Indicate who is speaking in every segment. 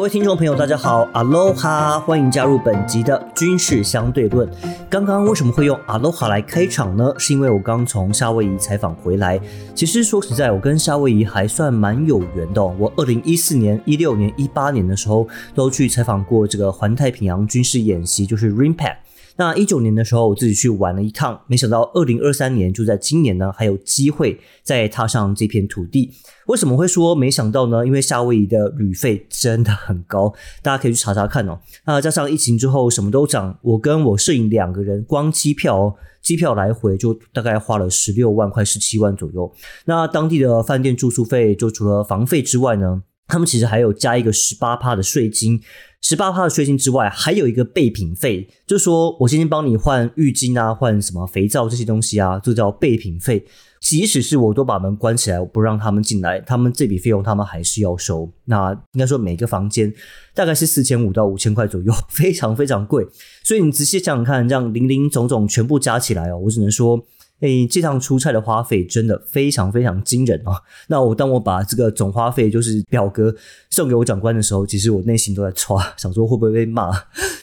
Speaker 1: 各位听众朋友，大家好，，Aloha，，欢迎加入本集的军事相对论。刚刚为什么会用 Aloha 来开场呢？是因为我刚从夏威夷采访回来。其实说实在，我跟夏威夷还算蛮有缘的。我二零一四年、一六年、一八年的时候，都去采访过这个环太平洋军事演习，就是 RIMPAC。那一九年的时候，我自己去玩了一趟，没想到二零二三年就在今年呢，还有机会再踏上这片土地。为什么会说没想到呢？因为夏威夷的旅费真的很高，大家可以去查查看哦。那加上疫情之后什么都涨，我跟我摄影两个人光机票，机票来回就大概花了十六万块、十七万左右。那当地的饭店住宿费，就除了房费之外呢，他们其实还有加一个十八趴的税金。十八趴的税金之外，还有一个备品费，就是说我今天帮你换浴巾啊，换什么肥皂这些东西啊，就叫备品费。即使是我都把门关起来，我不让他们进来，他们这笔费用他们还是要收。那应该说每个房间大概是四千五到五千块左右，非常非常贵。所以你仔细想想看，这样零零总总全部加起来哦，我只能说。诶，这趟出差的花费真的非常非常惊人啊！那我当我把这个总花费就是表格送给我长官的时候，其实我内心都在唰，想说会不会被骂。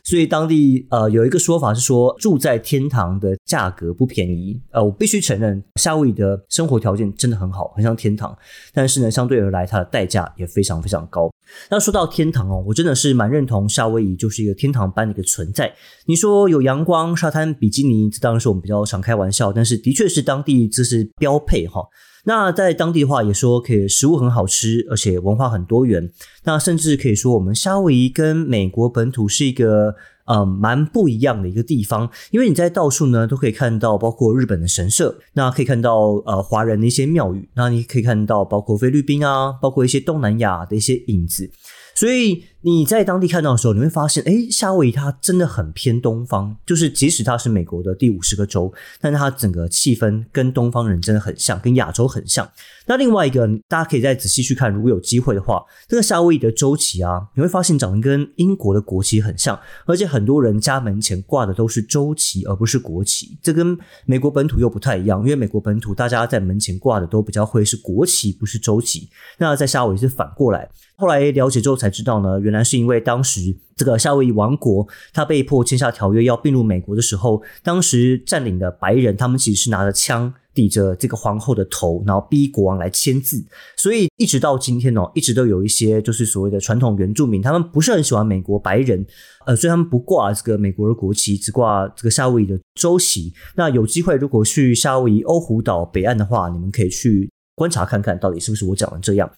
Speaker 1: 所以当地呃有一个说法是说，住在天堂的价格不便宜。呃，我必须承认，夏威夷的生活条件真的很好，很像天堂。但是呢，相对而来，它的代价也非常非常高。那说到天堂哦，我真的是蛮认同夏威夷就是一个天堂般的一个存在。你说有阳光、沙滩、比基尼，这当然是我们比较常开玩笑，但是的确是当地这是标配哈。那在当地的话，也说可以食物很好吃，而且文化很多元。那甚至可以说，我们夏威夷跟美国本土是一个。呃，蛮不一样的一个地方，因为你在到处呢都可以看到，包括日本的神社，那可以看到呃华人的一些庙宇，那你可以看到包括菲律宾啊，包括一些东南亚的一些影子，所以。你在当地看到的时候，你会发现，哎，夏威夷它真的很偏东方，就是即使它是美国的第五十个州，但是它整个气氛跟东方人真的很像，跟亚洲很像。那另外一个，大家可以再仔细去看，如果有机会的话，这个夏威夷的州旗啊，你会发现长得跟英国的国旗很像，而且很多人家门前挂的都是州旗，而不是国旗。这跟美国本土又不太一样，因为美国本土大家在门前挂的都比较会是国旗，不是州旗。那在夏威夷是反过来。后来了解之后才知道呢，原来是因为当时这个夏威夷王国他被迫签下条约要并入美国的时候，当时占领的白人他们其实是拿着枪抵着这个皇后的头，然后逼国王来签字。所以一直到今天哦，一直都有一些就是所谓的传统原住民，他们不是很喜欢美国白人，呃，所以他们不挂这个美国的国旗，只挂这个夏威夷的州旗。那有机会如果去夏威夷欧胡岛北岸的话，你们可以去观察看看到底是不是我讲的这样。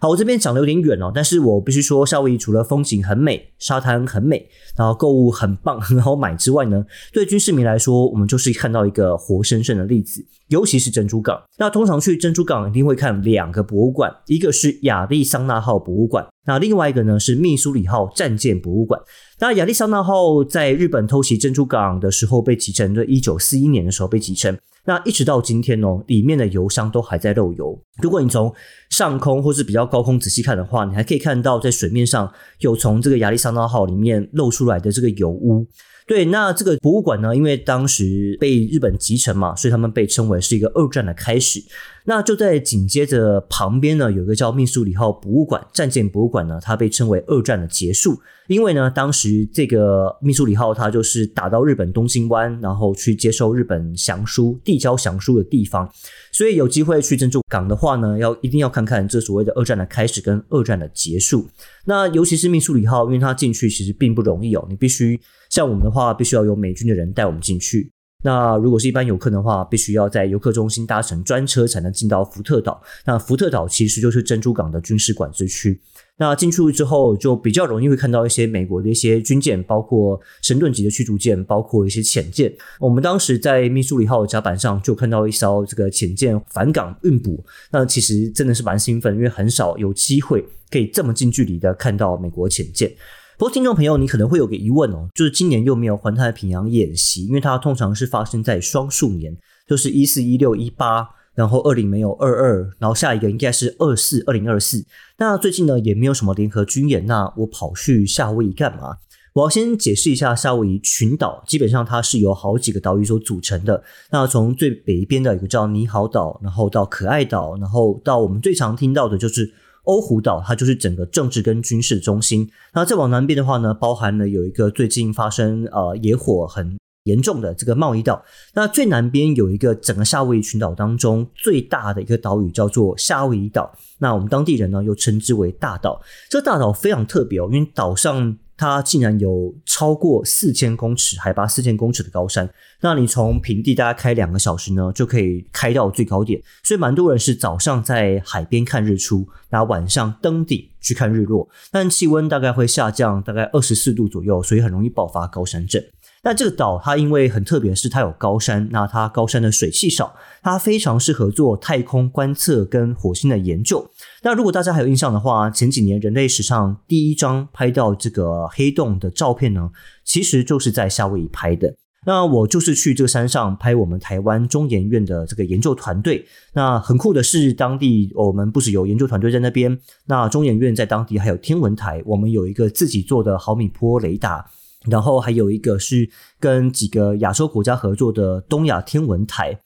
Speaker 1: 好，我这边讲的有点远哦，但是我必须说，夏威夷除了风景很美、沙滩很美，然后购物很棒、很好买之外呢，对军事迷来说，我们就是看到一个活生生的例子，尤其是珍珠港。那通常去珍珠港一定会看两个博物馆，一个是亚利桑那号博物馆，那另外一个呢是密苏里号战舰博物馆。那亚利桑那号在日本偷袭珍珠港的时候被击沉，在一九四一年的时候被击沉。那一直到今天哦，里面的油箱都还在漏油。如果你从上空或是比较高空仔细看的话，你还可以看到在水面上有从这个亚利桑那号里面漏出来的这个油污。对，那这个博物馆呢，因为当时被日本集成嘛，所以他们被称为是一个二战的开始。那就在紧接着旁边呢，有一个叫密苏里号博物馆，战舰博物馆呢，它被称为二战的结束。因为呢，当时这个密苏里号它就是打到日本东京湾，然后去接受日本降书、递交降书的地方。所以有机会去珍珠港的话呢，要一定要看看这所谓的二战的开始跟二战的结束。那尤其是密苏里号，因为它进去其实并不容易哦，你必须像我们的话，必须要有美军的人带我们进去。那如果是一般游客的话，必须要在游客中心搭乘专车才能进到福特岛。那福特岛其实就是珍珠港的军事管制区。那进去之后，就比较容易会看到一些美国的一些军舰，包括神盾级的驱逐舰，包括一些潜舰。我们当时在密苏里号甲板上就看到一艘这个潜舰返港运补。那其实真的是蛮兴奋，因为很少有机会可以这么近距离的看到美国潜舰。不过，听众朋友，你可能会有个疑问哦，就是今年又没有环太平洋演习，因为它通常是发生在双数年，就是一四、一六、一八，然后二零没有二二，然后下一个应该是二四、二零二四。那最近呢，也没有什么联合军演，那我跑去夏威夷干嘛？我要先解释一下夏威夷群岛，基本上它是由好几个岛屿所组成的。那从最北边的一个叫尼豪岛，然后到可爱岛，然后到我们最常听到的就是。欧胡岛，它就是整个政治跟军事中心。那再往南边的话呢，包含了有一个最近发生呃野火很严重的这个贸易岛。那最南边有一个整个夏威夷群岛当中最大的一个岛屿叫做夏威夷岛。那我们当地人呢又称之为大岛。这个大岛非常特别哦，因为岛上。它竟然有超过四千公尺海拔四千公尺的高山，那你从平地大概开两个小时呢，就可以开到最高点。所以蛮多人是早上在海边看日出，然后晚上登顶去看日落。但气温大概会下降大概二十四度左右，所以很容易爆发高山症。那这个岛它因为很特别，是它有高山，那它高山的水汽少，它非常适合做太空观测跟火星的研究。那如果大家还有印象的话，前几年人类史上第一张拍到这个黑洞的照片呢，其实就是在夏威夷拍的。那我就是去这个山上拍我们台湾中研院的这个研究团队。那很酷的是，当地我们不止有研究团队在那边，那中研院在当地还有天文台，我们有一个自己做的毫米波雷达。然后还有一个是跟几个亚洲国家合作的东亚天文台，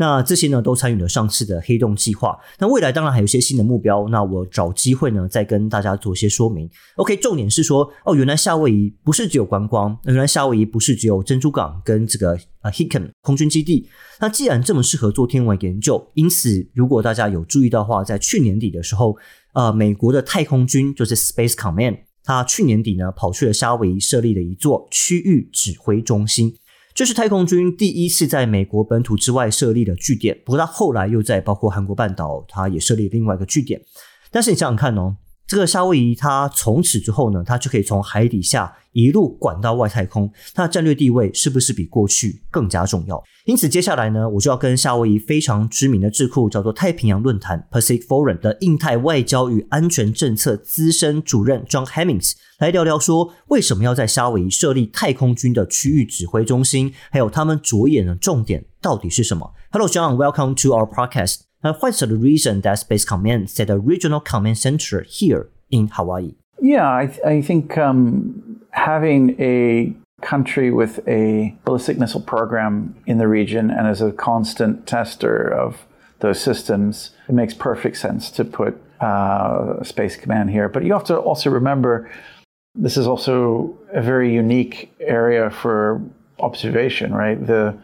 Speaker 1: 那这些呢都参与了上次的黑洞计划。那未来当然还有一些新的目标，那我找机会呢再跟大家做一些说明。OK，重点是说哦，原来夏威夷不是只有观光，原来夏威夷不是只有珍珠港跟这个啊 Hicken 空军基地。那既然这么适合做天文研究，因此如果大家有注意到话，在去年底的时候，呃，美国的太空军就是 Space Command。他去年底呢，跑去了夏威夷设立了一座区域指挥中心，这是太空军第一次在美国本土之外设立的据点。不过他后来又在包括韩国半岛，他也设立另外一个据点。但是你想想看哦。这个夏威夷，它从此之后呢，它就可以从海底下一路管到外太空，它的战略地位是不是比过去更加重要？因此，接下来呢，我就要跟夏威夷非常知名的智库叫做太平洋论坛 （Pacific Forum） 的印太外交与安全政策资深主任 John Hemmings 来聊聊，说为什么要在夏威夷设立太空军的区域指挥中心，还有他们着眼的重点到底是什么？Hello, John. Welcome to our podcast. Uh, what's the reason that Space Command set a regional command center here in Hawaii?
Speaker 2: Yeah, I, th- I think um, having a country with a ballistic missile program in the region and as a constant tester of those systems, it makes perfect sense to put uh, Space Command here. But you have to also remember this is also a very unique area for observation, right? The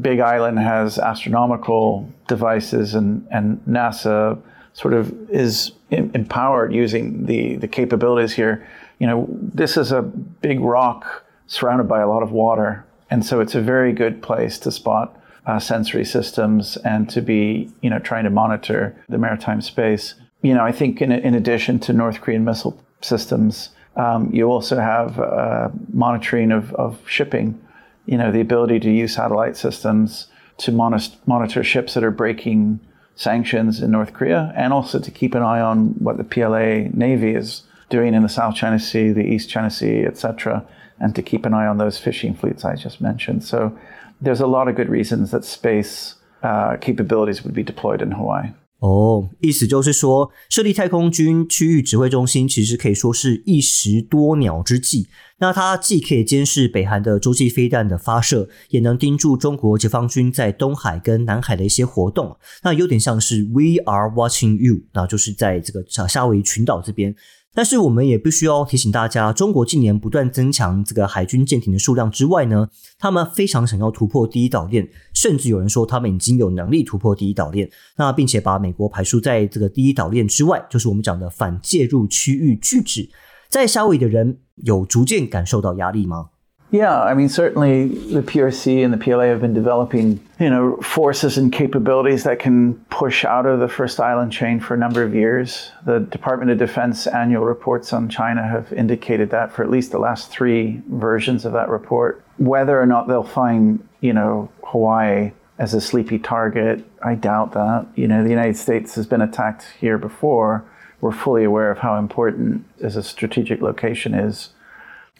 Speaker 2: Big Island has astronomical devices, and, and NASA sort of is empowered using the, the capabilities here. You know, this is a big rock surrounded by a lot of water, and so it's a very good place to spot uh, sensory systems and to be, you know, trying to monitor the maritime space. You know, I think in, in addition to North Korean missile systems, um, you also have uh, monitoring of, of shipping you know, the ability to use satellite systems to monitor, ships that are breaking sanctions in North Korea, and also to keep an eye on what the PLA Navy is doing in the South China Sea, the East China Sea, etc., and to keep an eye on those fishing fleets I just mentioned. So there's a lot of good reasons that space uh, capabilities would be deployed in Hawaii.
Speaker 1: 哦，意思就是说，设立太空军区域指挥中心，其实可以说是一石多鸟之计。那它既可以监视北韩的洲际飞弹的发射，也能盯住中国解放军在东海跟南海的一些活动。那有点像是 We are watching you，那就是在这个夏威夷群岛这边。但是我们也必须要提醒大家，中国近年不断增强这个海军舰艇的数量之外呢，他们非常想要突破第一岛链，甚至有人说他们已经有能力突破第一岛链，那并且把美国排除在这个第一岛链之外，就是我们讲的反介入区域拒止，在夏威夷的人有逐渐感受到压力吗？
Speaker 2: ？Yeah, I mean, certainly the PRC and the PLA have been developing, you know, forces and capabilities that can push out of the first island chain for a number of years. The Department of Defense annual reports on China have indicated that for at least the last three versions of that report. Whether or not they'll find, you know, Hawaii as a sleepy target, I doubt that. You know, the United States has been attacked here before. We're fully aware of how important as a strategic location is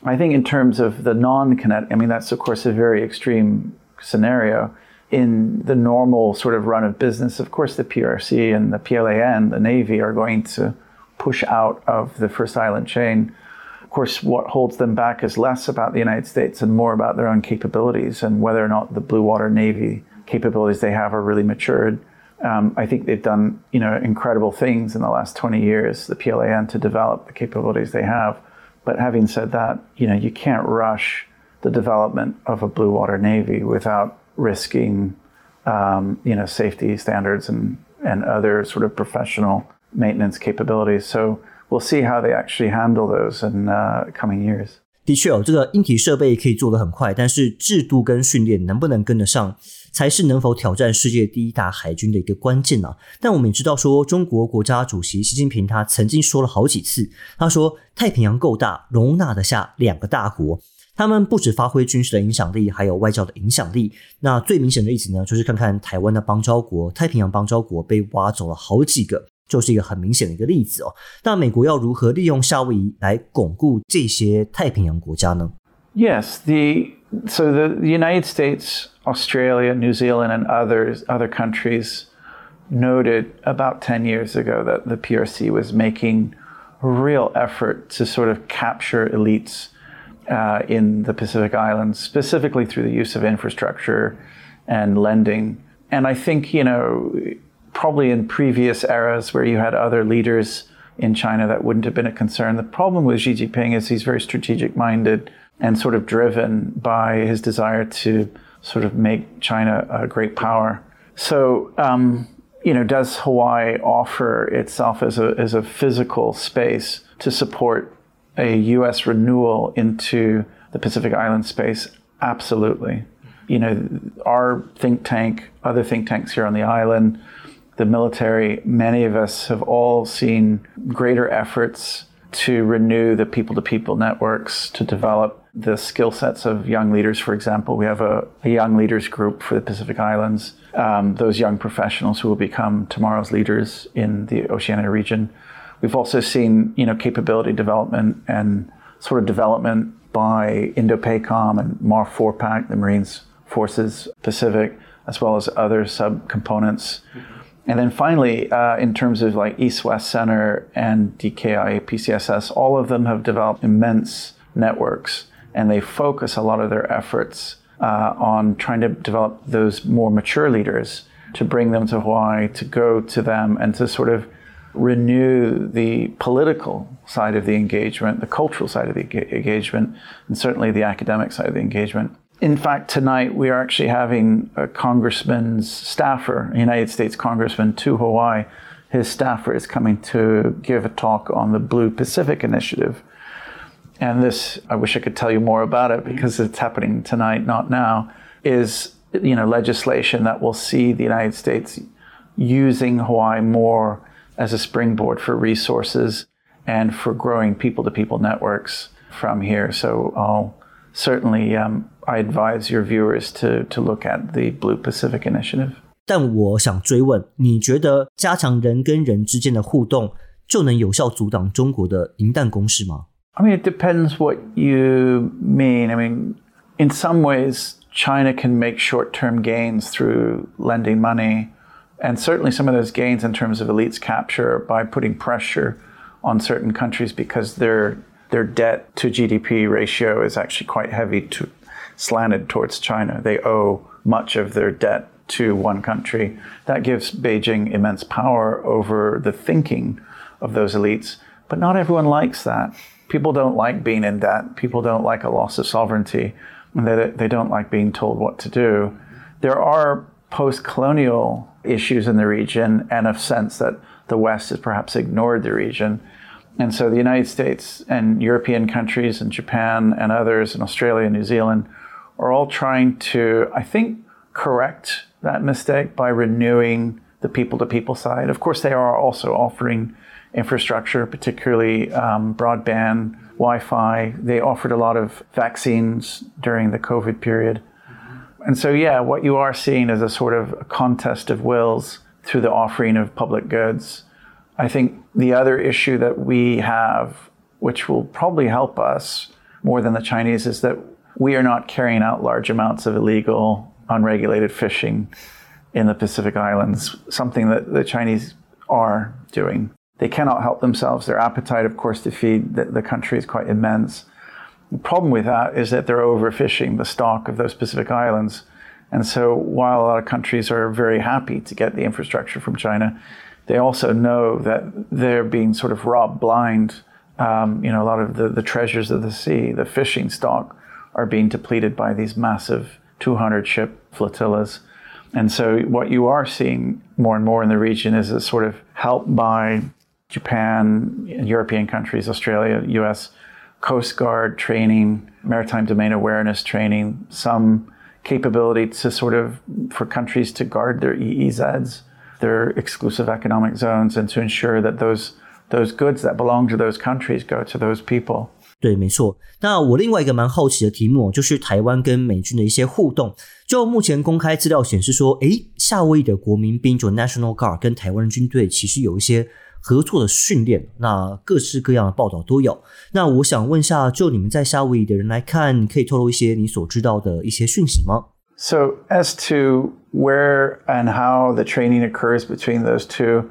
Speaker 2: I think in terms of the non-kinetic, I mean, that's of course a very extreme scenario. In the normal sort of run of business, of course, the PRC and the PLAN, the Navy, are going to push out of the first island chain. Of course, what holds them back is less about the United States and more about their own capabilities and whether or not the Blue Water Navy capabilities they have are really matured Um, I think they've done you know incredible things in the last 20 years, the PLAN, to develop the capabilities they have. But having said that, you know you can't rush the development of a blue water navy without risking um, you know safety standards and and other sort of professional maintenance capabilities. So we'll see how they actually handle those in uh, coming years.
Speaker 1: 的确哦，这个硬体设备可以做得很快，但是制度跟训练能不能跟得上，才是能否挑战世界第一大海军的一个关键啊。但我们也知道说，中国国家主席习近平他曾经说了好几次，他说太平洋够大，容纳得下两个大国。他们不止发挥军事的影响力，还有外交的影响力。那最明显的例子呢，就是看看台湾的邦交国——太平洋邦交国被挖走了好几个。就是一个很明显的一个例子哦。那美国要如何利用夏威夷来巩固这些太平洋国家呢？
Speaker 2: Yes, the so the, the United States, Australia, New Zealand, and others other countries noted about 10 years ago that the PRC was making a real effort to sort of capture elites uh, in the Pacific Islands, specifically through the use of infrastructure and lending. And I think, you know, probably in previous eras where you had other leaders in China that wouldn't have been a concern. The problem with Xi Jinping is he's very strategic minded and sort of driven by his desire to sort of make China a great power. So, um, you know, does Hawaii offer itself as a, as a physical space to support a U.S. renewal into the Pacific Island space? Absolutely. You know, our think tank, other think tanks here on the island, the military, many of us have all seen greater efforts to renew the people to people networks, to develop the skill sets of young leaders. For example, we have a, a young leaders group for the Pacific Islands, um, those young professionals who will become tomorrow's leaders in the Oceania region. We've also seen, you know, capability development and sort of development by Indo-PACOM and MARFORPAC, the Marines Forces Pacific, as well as other subcomponents. Mm-hmm and then finally, uh, in terms of like East West Center and DKI APCSS, all of them have developed immense networks and they focus a lot of their efforts uh, on trying to develop those more mature leaders to bring them to Hawaii, to go to them, and to sort of renew the political side of the engagement, the cultural side of the engagement, and certainly the academic side of the engagement in fact, tonight we are actually having a congressman's staffer, a United States congressman to Hawaii. His staffer is coming to give a talk on the Blue Pacific Initiative. And this, I wish I could tell you more about it because it's happening tonight, not now, is you know legislation that will see the United States using Hawaii more as a springboard for resources and for growing people-to-people networks from here. So I'll certainly um, I advise your viewers to to look at the Blue Pacific Initiative.
Speaker 1: 但我想追问，你觉得加强人跟人之间的互动，就能有效阻挡中国的银弹攻势吗？
Speaker 2: I mean, it depends what you mean. I mean, in some ways, China can make short-term gains through lending money, and certainly some of those gains in terms of elites capture by putting pressure on certain countries because their their debt to GDP ratio is actually quite heavy to slanted towards China. They owe much of their debt to one country. That gives Beijing immense power over the thinking of those elites. But not everyone likes that. People don't like being in debt. People don't like a loss of sovereignty. And they, they don't like being told what to do. There are post colonial issues in the region and a sense that the West has perhaps ignored the region. And so the United States and European countries and Japan and others and Australia and New Zealand are all trying to, I think, correct that mistake by renewing the people to people side. Of course, they are also offering infrastructure, particularly um, broadband, Wi Fi. They offered a lot of vaccines during the COVID period. And so, yeah, what you are seeing is a sort of contest of wills through the offering of public goods. I think the other issue that we have, which will probably help us more than the Chinese, is that we are not carrying out large amounts of illegal, unregulated fishing in the Pacific Islands, something that the Chinese are doing. They cannot help themselves. Their appetite, of course, to feed the, the country is quite immense. The problem with that is that they're overfishing the stock of those Pacific Islands. And so while a lot of countries are very happy to get the infrastructure from China, they also know that they're being sort of robbed blind. Um, you know, a lot of the, the treasures of the sea, the fishing stock, are being depleted by these massive 200 ship flotillas. And so what you are seeing more and more in the region is a sort of help by Japan, European countries, Australia, US, Coast Guard training, maritime domain awareness training, some capability to sort of for countries to guard their EEZs, their exclusive economic zones, and to ensure that those those goods that belong to those countries go to those people.
Speaker 1: 对，没错。那我另外一个蛮好奇的题目，就是台湾跟美军的一些互动。就目前公开资料显示说，诶，夏威夷的国民兵就 National Guard 跟台湾军队其实有一些合作的训练，那各式各样的报道都有。那我想问一下，就你们在夏威夷的人来看，可以透露一些你所知道的一些讯息吗
Speaker 2: ？So as to where and how the training occurs between those two,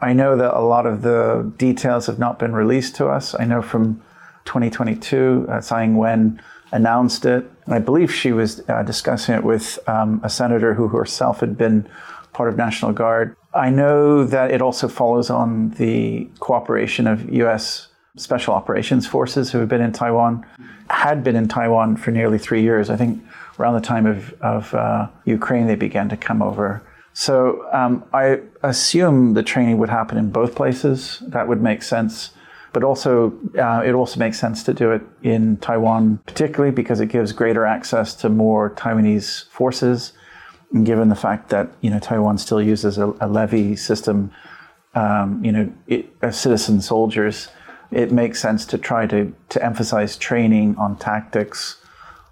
Speaker 2: I know that a lot of the details have not been released to us. I know from 2022, uh, Tsai Ing-wen announced it. And I believe she was uh, discussing it with um, a senator who herself had been part of National Guard. I know that it also follows on the cooperation of U.S. Special Operations Forces who have been in Taiwan, had been in Taiwan for nearly three years. I think around the time of, of uh, Ukraine, they began to come over. So um, I assume the training would happen in both places. That would make sense. But also, uh, it also makes sense to do it in Taiwan, particularly because it gives greater access to more Taiwanese forces given the fact that you know Taiwan still uses a, a levy system, um, you know, it, as citizen soldiers, it makes sense to try to to emphasize training on tactics,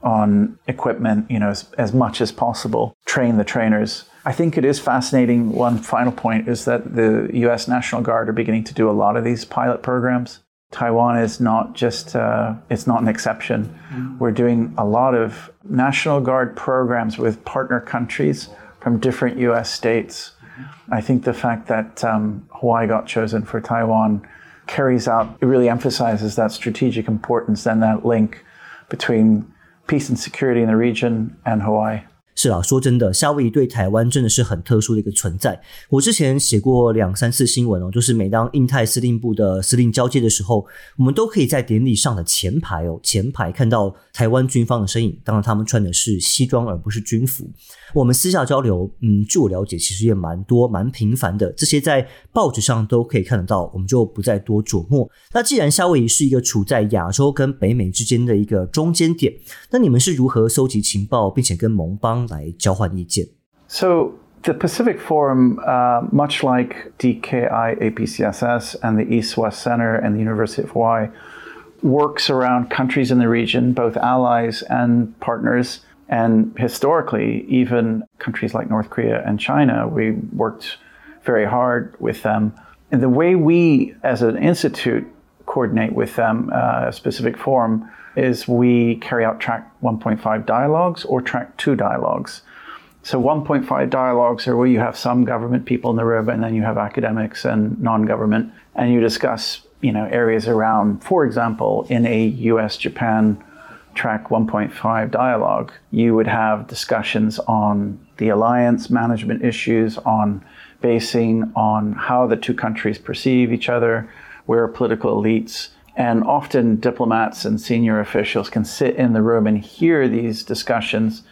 Speaker 2: on equipment, you know, as, as much as possible. Train the trainers. I think it is fascinating. One final point is that the U.S. National Guard are beginning to do a lot of these pilot programs. Taiwan is not just, uh, it's not an exception. Mm-hmm. We're doing a lot of National Guard programs with partner countries from different US states. Mm-hmm. I think the fact that um, Hawaii got chosen for Taiwan carries out, it really emphasizes that strategic importance and that link between peace and security in the region and Hawaii.
Speaker 1: 是啊，说真的，夏威夷对台湾真的是很特殊的一个存在。我之前写过两三次新闻哦，就是每当印太司令部的司令交接的时候，我们都可以在典礼上的前排哦，前排看到台湾军方的身影。当然，他们穿的是西装而不是军服。我们私下交流，嗯，据我了解，其实也蛮多、蛮频繁的。这些在报纸上都可以看得到，我们就不再多琢磨。那既然夏威夷是一个处在亚洲跟北美之间的一个中间点，那你们是如何搜集情报，并且跟盟邦？来交换意见。
Speaker 2: So the Pacific Forum, uh, much like DKI APCSS and the East West Center and the University of Hawaii, works around countries in the region, both allies and partners. And historically, even countries like North Korea and China, we worked very hard with them. And the way we, as an institute, coordinate with them, uh, a specific forum, is we carry out track 1.5 dialogues or track 2 dialogues. So 1.5 dialogues are where you have some government people in the room and then you have academics and non-government and you discuss, you know, areas around, for example, in a US Japan track 1.5 dialogue, you would have discussions on the alliance management issues, on basing, on how the two countries perceive each other, where political elites and often diplomats and senior officials can sit in the room and hear these discussions.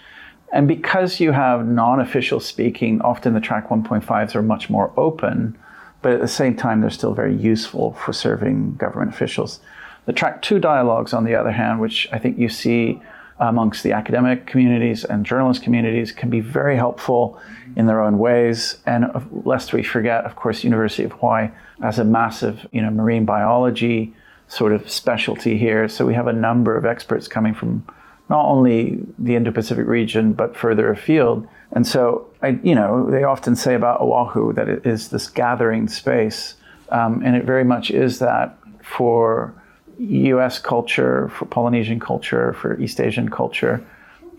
Speaker 2: And because you have non official speaking, often the track 1.5s are much more open, but at the same time, they're still very useful for serving government officials. The track 2 dialogues, on the other hand, which I think you see amongst the academic communities and journalist communities, can be very helpful in their own ways. And lest we forget, of course, University of Hawaii has a massive you know, marine biology sort of specialty here. So we have a number of experts coming from not only the Indo-Pacific region but further afield. And so, I, you know, they often say about Oahu that it is this gathering space, um, and it very much is that for U.S. culture, for Polynesian culture, for East Asian culture,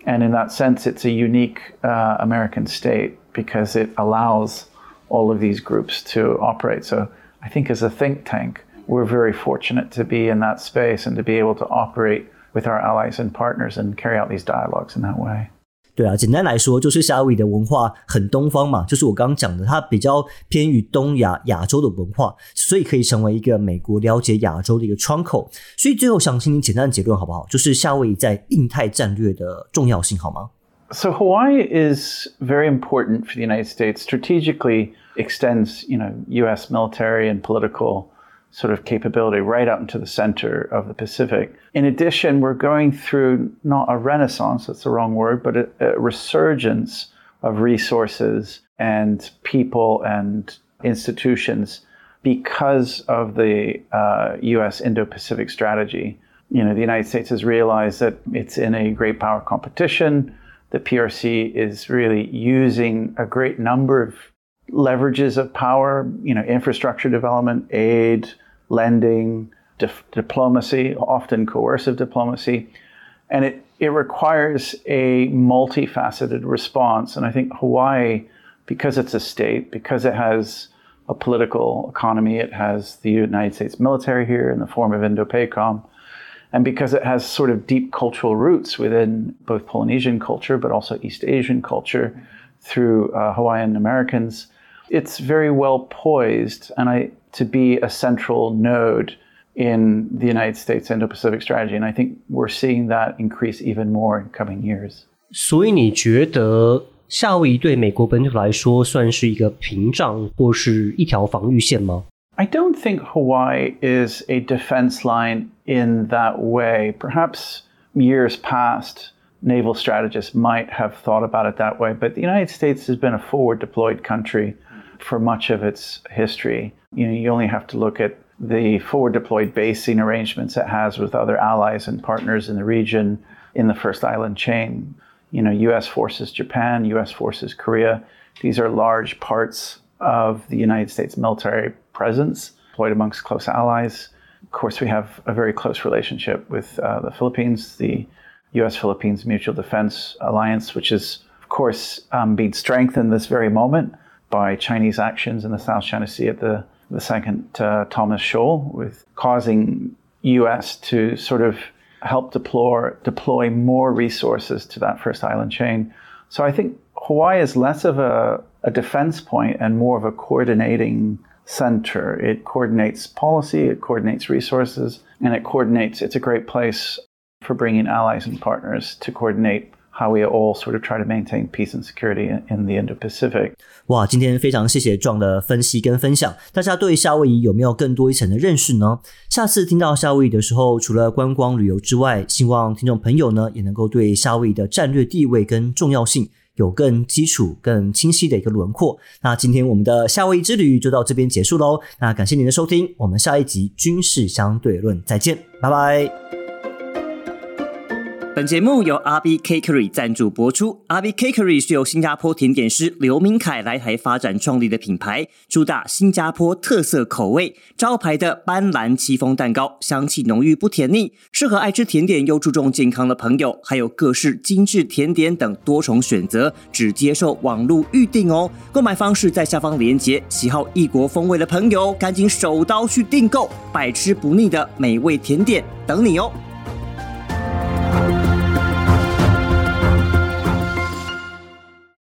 Speaker 2: and in that sense, it's a unique uh, American state because it allows all of these groups to operate. So I think as a think tank, we're very fortunate to be in that space and to be able to operate with our allies and partners and carry out these dialogues in that way.
Speaker 1: 对啊，简单来说就是夏威夷的文化很东方嘛，就是我刚刚讲的，它比较偏于东亚、亚洲的文化，所以可以成为一个美国了解亚洲的一个窗口。所以最后想请你简单的结论好不好？就是夏威夷在印太战略的重要性好吗？
Speaker 2: So Hawaii is very important for the United States strategically. Extends, you know, U.S. military and political sort of capability right out into the center of the Pacific. In addition, we're going through not a renaissance, that's the wrong word, but a, a resurgence of resources and people and institutions because of the uh, US Indo Pacific strategy. You know, the United States has realized that it's in a great power competition. The PRC is really using a great number of leverages of power, you know, infrastructure development, aid, lending, dif- diplomacy, often coercive diplomacy. And it, it requires a multifaceted response. And I think Hawaii, because it's a state, because it has a political economy, it has the United States military here in the form of Indo-PACOM, and because it has sort of deep cultural roots within both Polynesian culture, but also East Asian culture through uh, Hawaiian Americans, it's very well poised and I to be a central node in the United States Indo-Pacific strategy, and I think we're seeing that increase even more in coming years.
Speaker 1: 所以你觉得夏威夷对美国本土来说算是一个屏障或是一条防御线吗？
Speaker 2: I don't think Hawaii is a defense line in that way. Perhaps years past, naval strategists might have thought about it that way, but the United States has been a forward deployed country for much of its history. You know, you only have to look at the forward deployed basing arrangements it has with other allies and partners in the region in the first island chain. You know, US forces Japan, US forces Korea. These are large parts of the United States military presence deployed amongst close allies. Of course, we have a very close relationship with uh, the Philippines, the US Philippines Mutual Defense Alliance, which is, of course, um, being strengthened this very moment by Chinese actions in the South China Sea at the, the second uh, Thomas Shoal, with causing U.S. to sort of help deploy, deploy more resources to that first island chain. So I think Hawaii is less of a, a defense point and more of a coordinating center. It coordinates policy, it coordinates resources, and it coordinates, it's a great place for bringing allies and partners to coordinate how we all sort of try to maintain peace and security in the Indo-Pacific.
Speaker 1: 哇，今天非常谢谢壮的分析跟分享。大家对夏威夷有没有更多一层的认识呢？下次听到夏威夷的时候，除了观光旅游之外，希望听众朋友呢也能够对夏威夷的战略地位跟重要性有更基础、更清晰的一个轮廓。那今天我们的夏威夷之旅就到这边结束喽。那感谢您的收听，我们下一集军事相对论再见，拜拜。本节目由 RB Cakery 赞助播出。RB Cakery 是由新加坡甜点师刘明凯来台发展创立的品牌，主打新加坡特色口味。招牌的斑斓戚风蛋糕，香气浓郁不甜腻，适合爱吃甜点又注重健康的朋友。还有各式精致甜点等多重选择，只接受网络预订哦。购买方式在下方链接。喜好异国风味的朋友，赶紧手刀去订购，百吃不腻的美味甜点等你哦。